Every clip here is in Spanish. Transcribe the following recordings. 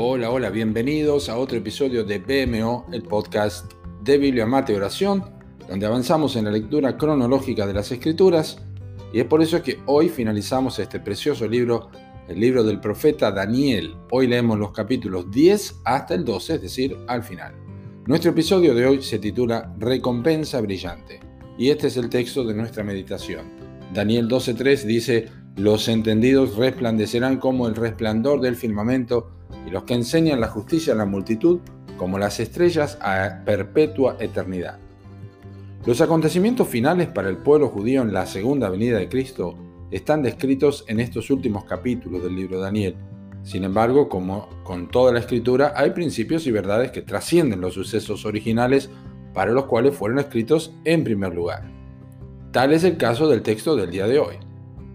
Hola, hola, bienvenidos a otro episodio de BMO, el podcast de Biblia, Mate Oración, donde avanzamos en la lectura cronológica de las Escrituras. Y es por eso que hoy finalizamos este precioso libro, el libro del profeta Daniel. Hoy leemos los capítulos 10 hasta el 12, es decir, al final. Nuestro episodio de hoy se titula Recompensa Brillante, y este es el texto de nuestra meditación. Daniel 12.3 dice, los entendidos resplandecerán como el resplandor del firmamento, y los que enseñan la justicia a la multitud como las estrellas a perpetua eternidad. Los acontecimientos finales para el pueblo judío en la segunda venida de Cristo están descritos en estos últimos capítulos del libro de Daniel. Sin embargo, como con toda la escritura, hay principios y verdades que trascienden los sucesos originales para los cuales fueron escritos en primer lugar. Tal es el caso del texto del día de hoy.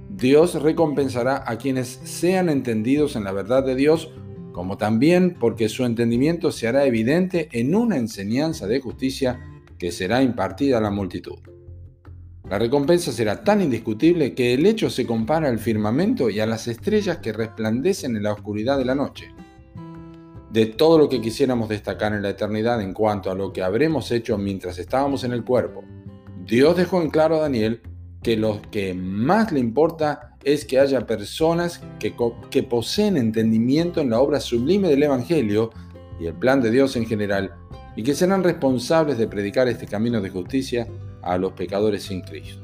Dios recompensará a quienes sean entendidos en la verdad de Dios como también porque su entendimiento se hará evidente en una enseñanza de justicia que será impartida a la multitud. La recompensa será tan indiscutible que el hecho se compara al firmamento y a las estrellas que resplandecen en la oscuridad de la noche. De todo lo que quisiéramos destacar en la eternidad en cuanto a lo que habremos hecho mientras estábamos en el cuerpo, Dios dejó en claro a Daniel que lo que más le importa es que haya personas que, poseen entendimiento en la obra sublime del Evangelio y el plan de Dios en general, y que serán responsables de predicar este camino de justicia a los pecadores sin Cristo.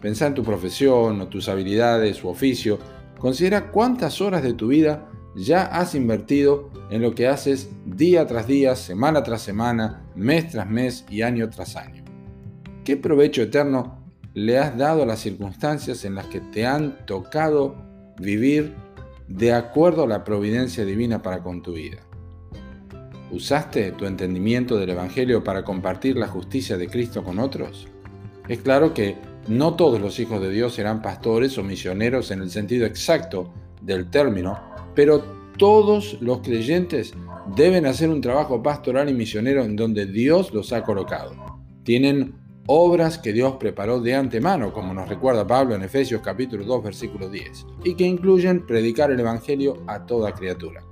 Pensá en tu profesión o tus habilidades u oficio. Considera cuántas horas de tu vida ya has invertido en lo que haces día tras día, semana tras semana, mes tras mes y año tras año. ¿Qué provecho eterno le has dado las circunstancias en las que te han tocado vivir de acuerdo a la providencia divina para con tu vida. ¿Usaste tu entendimiento del Evangelio para compartir la justicia de Cristo con otros? Es claro que no todos los hijos de Dios serán pastores o misioneros en el sentido exacto del término, pero todos los creyentes deben hacer un trabajo pastoral y misionero en donde Dios los ha colocado. Tienen obras que Dios preparó de antemano, como nos recuerda Pablo en Efesios capítulo 2 versículo 10, y que incluyen predicar el Evangelio a toda criatura.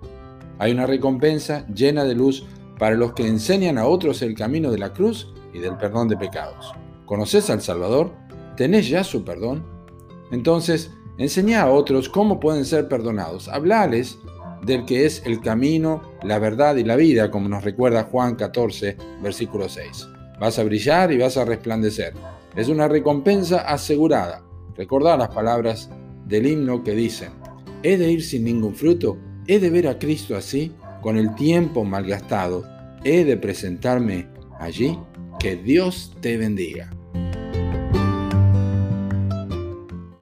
Hay una recompensa llena de luz para los que enseñan a otros el camino de la cruz y del perdón de pecados. ¿Conoces al Salvador? ¿Tenés ya su perdón? Entonces, enseña a otros cómo pueden ser perdonados. Hablales del que es el camino, la verdad y la vida, como nos recuerda Juan 14, versículo 6. Vas a brillar y vas a resplandecer. Es una recompensa asegurada. Recordad las palabras del himno que dicen, ¿he de ir sin ningún fruto? ¿He de ver a Cristo así, con el tiempo malgastado? ¿He de presentarme allí? Que Dios te bendiga.